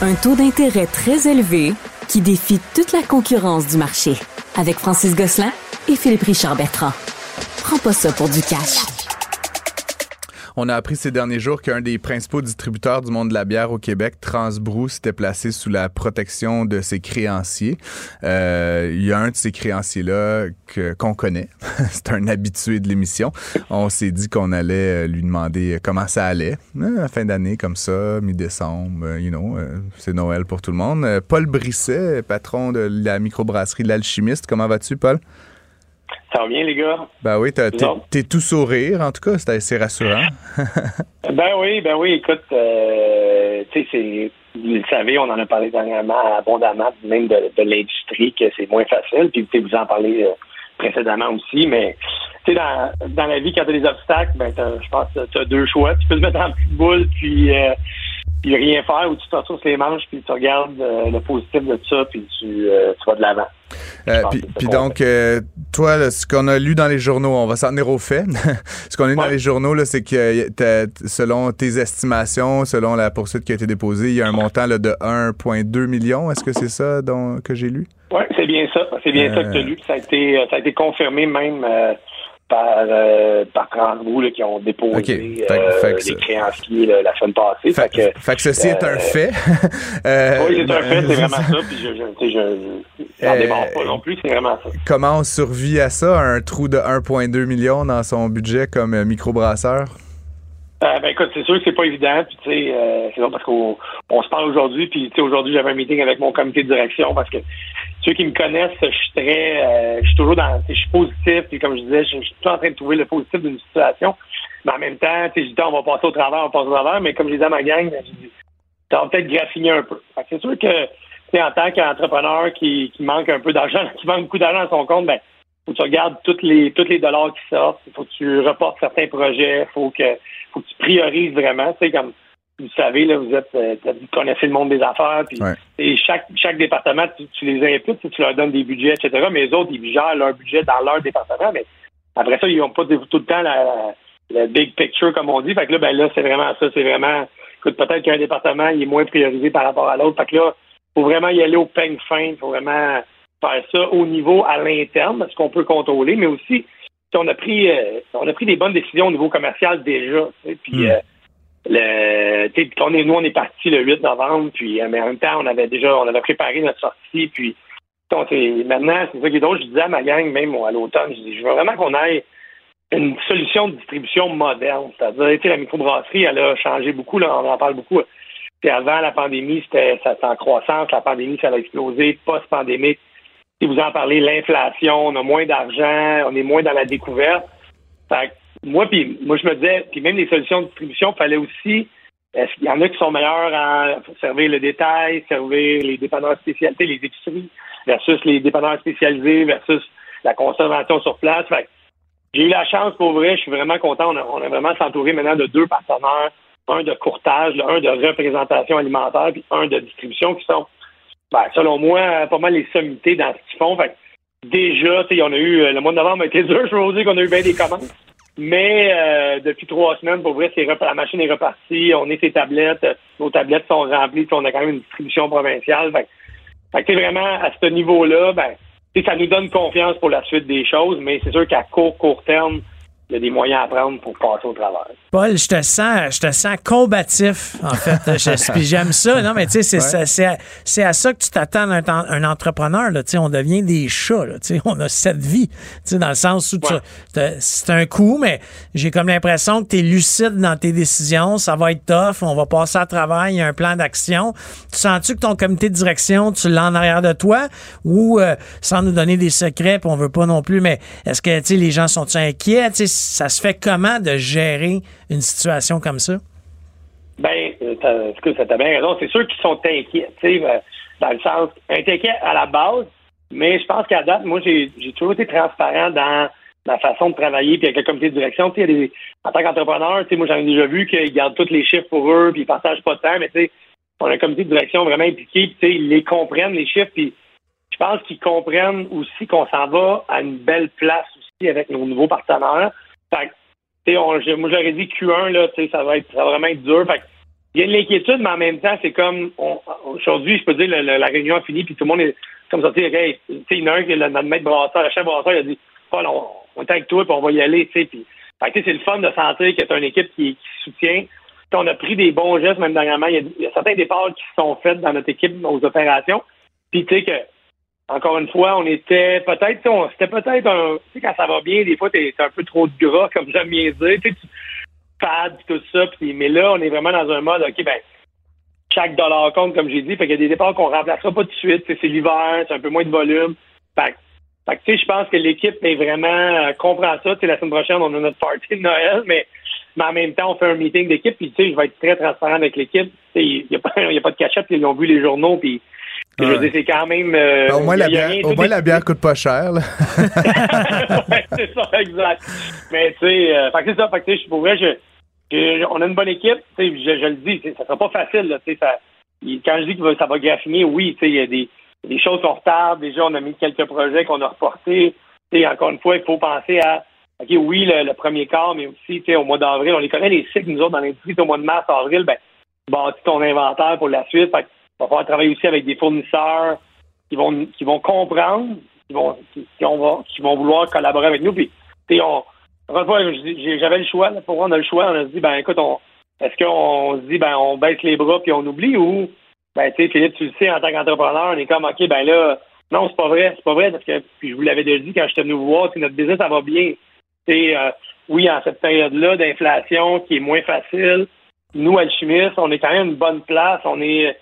Un taux d'intérêt très élevé qui défie toute la concurrence du marché. Avec Francis Gosselin et Philippe Richard Bertrand. Prends pas ça pour du cash. On a appris ces derniers jours qu'un des principaux distributeurs du monde de la bière au Québec, Transbrou, s'était placé sous la protection de ses créanciers. Euh, il y a un de ces créanciers-là qu'on connaît. C'est un habitué de l'émission. On s'est dit qu'on allait euh, lui demander comment ça allait. Euh, fin d'année, comme ça, mi-décembre, you know, c'est Noël pour tout le monde. Paul Brisset, patron de la microbrasserie L'Alchimiste. Comment vas-tu, Paul? Ça va bien, les gars? Ben oui, t'es tout sourire, en tout cas, c'est assez rassurant. ben oui, ben oui, écoute, euh, tu sais, vous le savez, on en a parlé dernièrement abondamment, même de, l'industrie, que c'est moins facile, puis vous en parler euh, précédemment aussi, mais tu sais, dans, dans la vie, quand tu as des obstacles, ben, je pense que tu as deux choix. Tu peux te mettre en petite boule, puis euh, puis rien faire, ou tu t'en les manches, puis tu regardes euh, le positif de ça, puis tu, euh, tu vas de l'avant. Euh, puis, donc, toi, ce qu'on a lu dans les journaux, on va s'en tenir au fait. ce qu'on a lu dans les journaux, c'est que selon tes estimations, selon la poursuite qui a été déposée, il y a un montant là, de 1,2 million. Est-ce que c'est ça dont, que j'ai lu? Oui, c'est bien ça. C'est bien ça que tu as lu. Ça a, été, ça a été confirmé même par, euh, par qui ont déposé euh, les créanciers la semaine passée. Fait, que, fait que ceci est un euh, fait. euh, oui, c'est un fait, c'est vraiment ça. Puis je, je, je, je démarre pas non plus, c'est vraiment ça. Comment on survit à ça, un trou de 1,2 million dans son budget comme microbrasseur? Euh, ben écoute, c'est sûr que c'est pas évident. Puis tu sais, euh, c'est parce qu'on on se parle aujourd'hui. Puis tu sais, aujourd'hui j'avais un meeting avec mon comité de direction parce que ceux qui me connaissent, je suis très, euh, je suis toujours dans, je suis positif. Puis comme je disais, je, suis toujours en train de trouver le positif d'une situation. Mais en même temps, je dis on va passer au travers, on va passer au travers. Mais comme je disais à ma gang, je dis, ça peut-être graffiner un peu. c'est sûr que tu sais, en tant qu'entrepreneur qui, qui manque un peu d'argent, qui manque beaucoup d'argent à son compte, ben faut que tu regardes toutes les tous les dollars qui sortent. Il faut que tu reportes certains projets. faut que faut que tu priorises vraiment. Tu sais, comme vous savez, là, vous êtes euh, vous connaissez le monde des affaires, puis et chaque chaque département, tu, les impliques, tu leur donnes des budgets, etc. Mais les autres, ils gèrent leur budget dans leur département, mais après ça, ils n'ont pas tout le temps la, la, big picture, comme on dit. Fait que là, ben là, c'est vraiment ça, c'est vraiment écoute, peut-être qu'un département il est moins priorisé par rapport à l'autre. Fait que là, faut vraiment y aller au peigne fin, il faut vraiment faire ça au niveau à l'interne, ce qu'on peut contrôler, mais aussi on a pris euh, on a pris des bonnes décisions au niveau commercial déjà. Puis hmm. euh, nous on est parti le 8 novembre, puis euh, mais en même temps on avait déjà on avait préparé notre sortie, puis maintenant c'est ça qui est drôle. Je disais à ma gang même à l'automne, je dis je veux vraiment qu'on ait une solution de distribution moderne, c'est-à-dire la microbrasserie elle a changé beaucoup là, on en parle beaucoup. avant la pandémie c'était en croissance, la pandémie ça a explosé, post-pandémique si vous en parlez, l'inflation, on a moins d'argent, on est moins dans la découverte. Moi, puis moi, je me disais, puis même les solutions de distribution, fallait aussi. Est-ce qu'il y en a qui sont meilleurs à servir le détail, servir les dépanneurs spécialisés, les épiceries, versus les dépanneurs spécialisés, versus la conservation sur place? J'ai eu la chance, pour vrai, je suis vraiment content. On a, vraiment s'entourer maintenant de deux partenaires, un de courtage, un de représentation alimentaire, puis un de distribution, qui sont ben, selon moi, pas mal les sommités dans ce qu'ils font. Fait déjà, on a eu, le mois de novembre a été dur, je veux dire qu'on a eu bien des commandes. Mais euh, depuis trois semaines, pour vrai, la machine est repartie, on est ses tablettes, nos tablettes sont remplies, on a quand même une distribution provinciale. Fait, fait vraiment, à ce niveau-là, ben, ça nous donne confiance pour la suite des choses, mais c'est sûr qu'à court, court terme, il y a des moyens à prendre pour passer au travers. Paul, je te sens, je te sens combatif, en fait. Puis j'aime ça. Non, mais tu sais, c'est à ça que tu t'attends un, un entrepreneur. Là. On devient des chats. Là. On a cette vie. Dans le sens où c'est un coup, mais j'ai comme l'impression que tu es lucide dans tes décisions. Ça va être tough. On va passer à travers. Il y a un plan d'action. Tu sens-tu que ton comité de direction, tu l'as en arrière de toi? Ou, euh, sans nous donner des secrets, puis on veut pas non plus, mais est-ce que les gens sont inquiets? Ça se fait comment de gérer une situation comme ça? Ben, euh, ça t'a bien raison. C'est sûr qu'ils sont inquiets, tu sais, euh, dans le sens, inquiets à la base, mais je pense qu'à date, moi, j'ai toujours été transparent dans ma façon de travailler, puis avec le comité de direction, en tant qu'entrepreneur, moi, j'en ai déjà vu qu'ils gardent tous les chiffres pour eux, puis ils partagent pas de temps, mais tu sais, on a un comité de direction vraiment impliqué, puis ils les comprennent, les chiffres, puis je pense qu'ils comprennent aussi qu'on s'en va à une belle place aussi avec nos nouveaux partenaires. Fait on, moi, j'aurais dit Q1, là, ça va être, ça va vraiment être dur. Fait il y a de l'inquiétude, mais en même temps, c'est comme aujourd'hui, je peux dire, la, réunion a fini, puis tout le monde est comme ça, tu sais, il y en a un qui est notre maître brasseur, le chef brasseur, il a dit Paul, on, on est avec toi, puis on va y aller, tu sais, puis c'est le fun de sentir que tu une équipe qui, soutient. on a pris des bons gestes, même dernièrement. Il y, a, certains départs qui sont faits dans notre équipe aux opérations. Puis tu sais que, encore une fois, on était peut-être, c'était peut-être un. Tu sais, quand ça va bien, des fois, t'es un peu trop de gras, comme j'aime bien dire. Tu pad, tout ça. mais là, on est vraiment dans un mode, OK, ben, chaque dollar compte, comme j'ai dit. Fait qu'il y a des départs qu'on remplacera pas tout de suite. C'est l'hiver, c'est un peu moins de volume. Fait que, tu sais, je pense que l'équipe est vraiment euh, comprend ça. Tu sais, la semaine prochaine, on a notre party de Noël, mais, mais en même temps, on fait un meeting d'équipe. Puis, tu sais, je vais être très transparent avec l'équipe. Il n'y a, a pas de cachette. Ils ont vu les journaux. Puis, je veux dire, c'est quand même. Euh, ben, au moins, la bière, au moins la bière coûte pas cher. Là. ouais, c'est ça, exact. Mais, tu sais, euh, c'est ça. Fait que, tu sais, pour vrai, je, on a une bonne équipe. Je, je, le dis, ça sera pas facile. Là, ça, quand je dis que ça va graffiner, oui, tu sais, il y a des les choses sont retardes. Déjà, on a mis quelques projets qu'on a reportés. Encore une fois, il faut penser à OK, oui, le, premier quart, mais aussi au mois d'avril. On les connaît les cycles, nous autres, dans l'industrie, au mois de mars, avril, ben, bâtis ton inventaire pour la suite. Fait, va falloir travailler aussi avec des fournisseurs qui vont qui vont comprendre, qui vont qui, vont, qui vont vouloir collaborer avec nous. Puis, on, j'avais le choix. pour moi, on a le choix. On a dit, ben écoute, on, est-ce qu'on se dit, ben on baisse les bras puis on oublie ou ben, tu sais, Philippe, tu le sais, en tant qu'entrepreneur, on est comme, OK, ben là, non, c'est pas vrai, c'est pas vrai, parce que, puis je vous l'avais déjà dit quand j'étais venu vous voir, notre business, ça va bien. Tu euh, oui, en cette période-là d'inflation qui est moins facile, nous, alchimistes, on est quand même une bonne place. On est,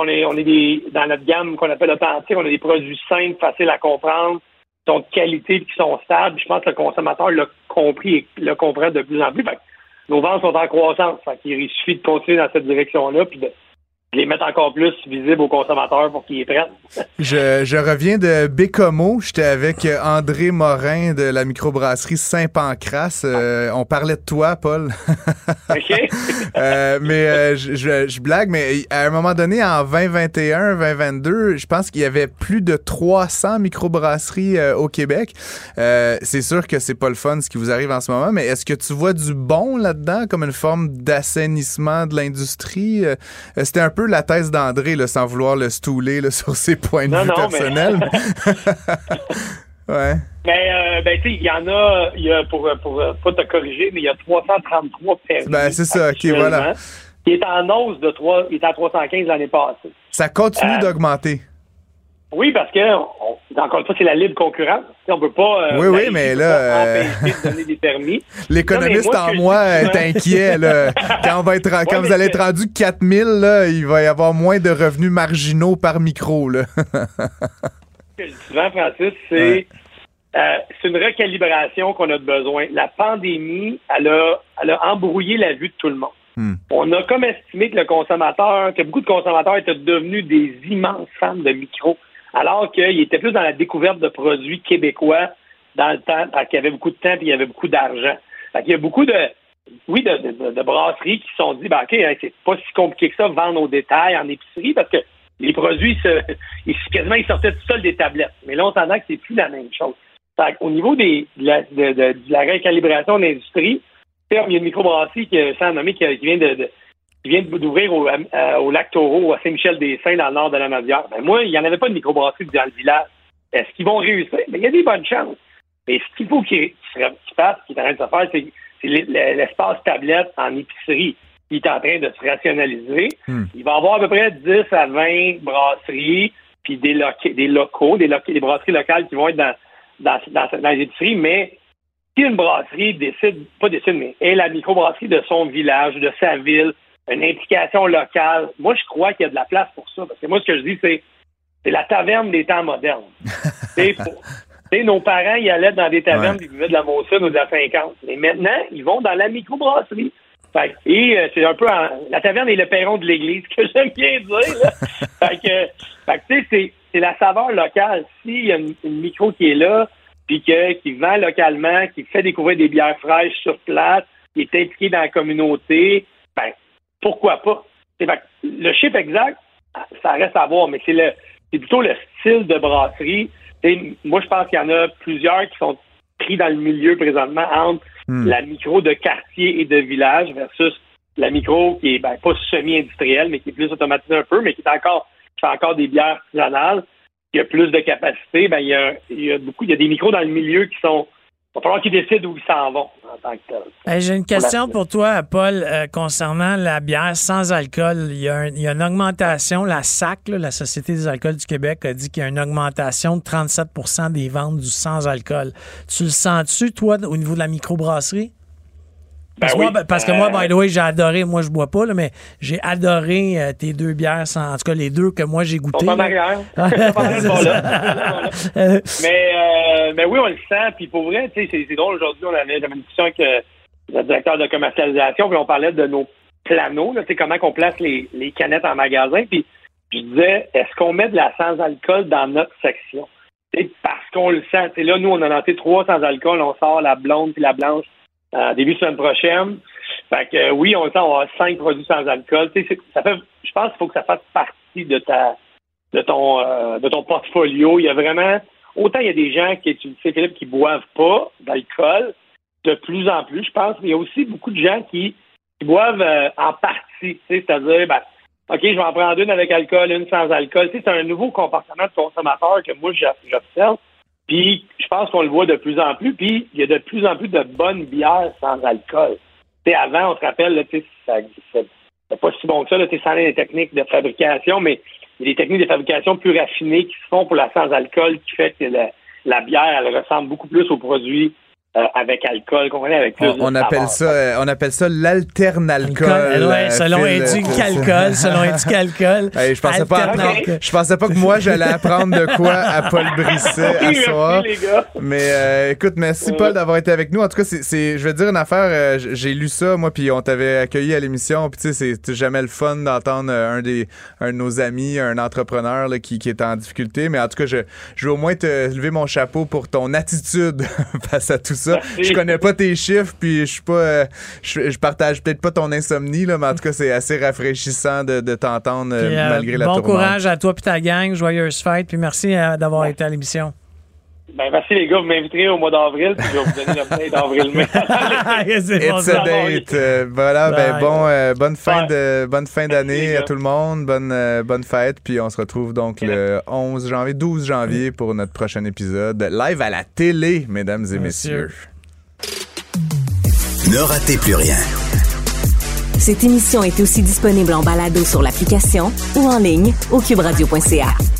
on est, des, dans notre gamme qu'on appelle authentique, on a des produits simples, faciles à comprendre, qui sont de qualité et qui sont stables. Je pense que le consommateur l'a compris et le comprend de plus en plus. nos ventes sont en croissance. Il suffit de continuer dans cette direction-là de, les mettre encore plus visibles aux consommateurs pour qu'ils les prennent. je, je reviens de Bécomo. J'étais avec euh, André Morin de la microbrasserie Saint-Pancras. Euh, on parlait de toi, Paul. OK. euh, mais euh, je, je, blague, mais à un moment donné, en 2021, 2022, je pense qu'il y avait plus de 300 microbrasseries au Québec. c'est sûr que c'est pas le fun ce qui vous arrive en ce moment, mais est-ce que tu vois du bon là-dedans comme une forme d'assainissement de l'industrie? C'était un peu la thèse d'André, sans vouloir le stouler sur ses points de vue personnels. ouais. Mais euh, ben, tu sais, il y en a, y a pour, pour pas te corriger, mais il y a 333 permis. Ben, c'est ça, ok, voilà. Il est en hausse de 3, il est à 315 l'année passée. Ça continue euh, d'augmenter. Oui, parce que, encore une fois, c'est la libre concurrence. On ne peut pas. Euh, oui, oui, mais là. Euh, de donner des permis. L'économiste en moi est inquiet. Là. quand on va être, quand vous allez être rendu 4000, là, il va y avoir moins de revenus marginaux par micro. Là. Ce que je dis souvent, Francis, c'est. Euh, c'est une recalibration qu'on a besoin. La pandémie, elle a, elle a embrouillé la vue de tout le monde. Hmm. On a comme estimé que le consommateur, que beaucoup de consommateurs étaient devenus des immenses fans de micro alors qu'il était plus dans la découverte de produits québécois dans le temps, parce qu'il y avait beaucoup de temps et il y avait beaucoup d'argent. Il y a beaucoup de, oui, de, brasseries qui se sont dit, ben, OK, hein, c'est pas si compliqué que ça, vendre au détail en épicerie, parce que les produits, se, quasiment, ils sortaient tout seuls des tablettes. Mais là, on s'entend que c'est plus la même chose. au niveau des, de, la, de, la recalibration de l'industrie, il y a une microbrasserie qui, sans nommer, qui, vient de, qui vient d'ouvrir au, euh, au, lac Taureau, à Saint-Michel-des-Saints, dans le nord de la Nadière. Ben moi, il n'y en avait pas de microbrasserie dans le village. Est-ce qu'ils vont réussir? Ben, il y a des bonnes chances. Mais ce qu'il faut qu'ils fassent, ce qu'ils est en train de se faire, c'est l'espace tablette en épicerie qui est en train de se rationaliser. Hmm. Il va y avoir à peu près 10 à 20 brasseries, puis des, des locaux, des, des, brasseries locales qui vont être dans, dans, dans, les épiceries, mais si une brasserie décide, pas décide, mais est la microbrasserie de son village, de sa ville, une implication locale. Moi, je crois qu'il y a de la place pour ça. Parce que moi, ce que je dis, c'est c'est la taverne des temps modernes. nos parents, ils allaient dans des tavernes, ils buvaient de la Mossine ou de la 50. Mais maintenant, ils vont dans la microbrasserie. Fait, et euh, c'est un peu la taverne est le perron de l'église que j'aime bien dire. fait que, tu sais, c'est la saveur locale. S'il y a une, micro qui est là, puis qui vend localement, qui fait découvrir des bières fraîches sur place, qui est impliqué dans la communauté, ben, pourquoi pas? le chiffre exact, ça reste à voir, mais c'est le c'est plutôt le style de brasserie. moi, je pense qu'il y en a plusieurs qui sont pris dans le milieu présentement entre hmm. la micro de quartier et de village versus la micro qui est ben, pas semi-industrielle, mais qui est plus automatisée un peu, mais qui est encore, qui fait encore des bières artisanales, qui a plus de capacité, ben, il y a, il y a beaucoup, il y a des micros dans le milieu qui sont va falloir qu'ils décident où ils s'en vont en tant que tel. J'ai une question pour toi, Paul, euh, concernant la bière sans alcool. Il y a, il y a une augmentation. La SAC, là, la Société des alcools du Québec, a dit qu'il y a une augmentation de 37% des ventes du sans alcool. Tu le sens-tu, toi, au niveau de la microbrasserie? Parce, Ben oui. moi, parce que moi, Euh, by the way, j'ai adoré, moi je bois pas, là, mais j'ai adoré euh, tes deux bières, sans, en tout cas les deux que moi j'ai goûté. en là. arrière. Mais, euh, mais oui, on le sent. Puis pour vrai, tu sais, c'est- drôle. Aujourd'hui, on avait, j'avais une discussion avec le directeur de commercialisation, puis on parlait de nos planos, là, comment qu'on place les, les canettes en magasin. Puis je disais, est-ce qu'on met de la sans-alcool dans notre section? Tu sais, parce qu'on le sent. Là, nous, on a lancé trois sans-alcool. On sort la blonde puis la blanche début de semaine prochaine. Fait que euh, oui, on sent, va avoir cinq produits sans alcool. Ça fait, je pense qu'il faut que ça fasse partie de ta de ton euh, de ton portfolio. Il y a vraiment autant il y a des gens qui, tu sais, Philippe, qui boivent pas d'alcool, de plus en plus, je pense, mais il y a aussi beaucoup de gens qui, qui boivent euh, en partie. C'est-à-dire, ben, OK, je vais en prendre une avec alcool, une sans alcool. C'est un nouveau comportement de consommateur que moi, j'ob- j'observe. Puis, je pense qu'on le voit de plus en plus. Puis, il y a de plus en plus de bonnes bières sans alcool. Tu sais, avant, on se rappelle, tu c'est pas si bon que ça, tu sans les techniques de fabrication, mais il y a des techniques de fabrication plus raffinées qui se font pour la sans-alcool qui fait que la, la bière, elle ressemble beaucoup plus aux produits euh, avec alcool qu'on connaît avec plus On, appelle ça, euh, on appelle ça l'alternalcool. Alcool, ouais, euh, selon euh, Alcool, selon Éduc Alcool. Hey, je pensais pas apprendre- je pensais pas que moi j'allais apprendre de quoi à Paul Brisset à Merci, soir. les gars. Mais euh, écoute, merci Paul d'avoir été avec nous. En tout cas, c'est, je vais te dire une affaire. euh, j'ai lu ça moi, puis on t'avait accueilli à l'émission. Puis tu sais, c'est jamais le fun d'entendre un des un de nos amis, un entrepreneur là, qui, qui est en difficulté. Mais en tout cas, je, je veux au moins te lever mon chapeau pour ton attitude face à tout ça. Merci. Je connais pas tes chiffres, puis je suis pas, euh, je, je partage peut-être pas ton insomnie là, mais en tout cas, c'est assez rafraîchissant de, de t'entendre euh, Puis, euh, malgré la bon tourmente. courage à toi et ta gang. Joyeuse fête. Puis merci d'avoir été à l'émission. Ben, merci les gars, vous m'inviterez au mois d'avril, puis je vais vous donner l'update d'avril-mai. Bon, It's a date. Euh, voilà, ben bon, euh, bonne fin de bonne fin d'année à tout le monde, bonne euh, bonne fête, puis on se retrouve donc le 11 janvier, 12 janvier pour notre prochain épisode live à la télé, mesdames et messieurs. Ne ratez plus rien. Cette émission est aussi disponible en balado sur l'application ou en ligne au cuberadio.ca.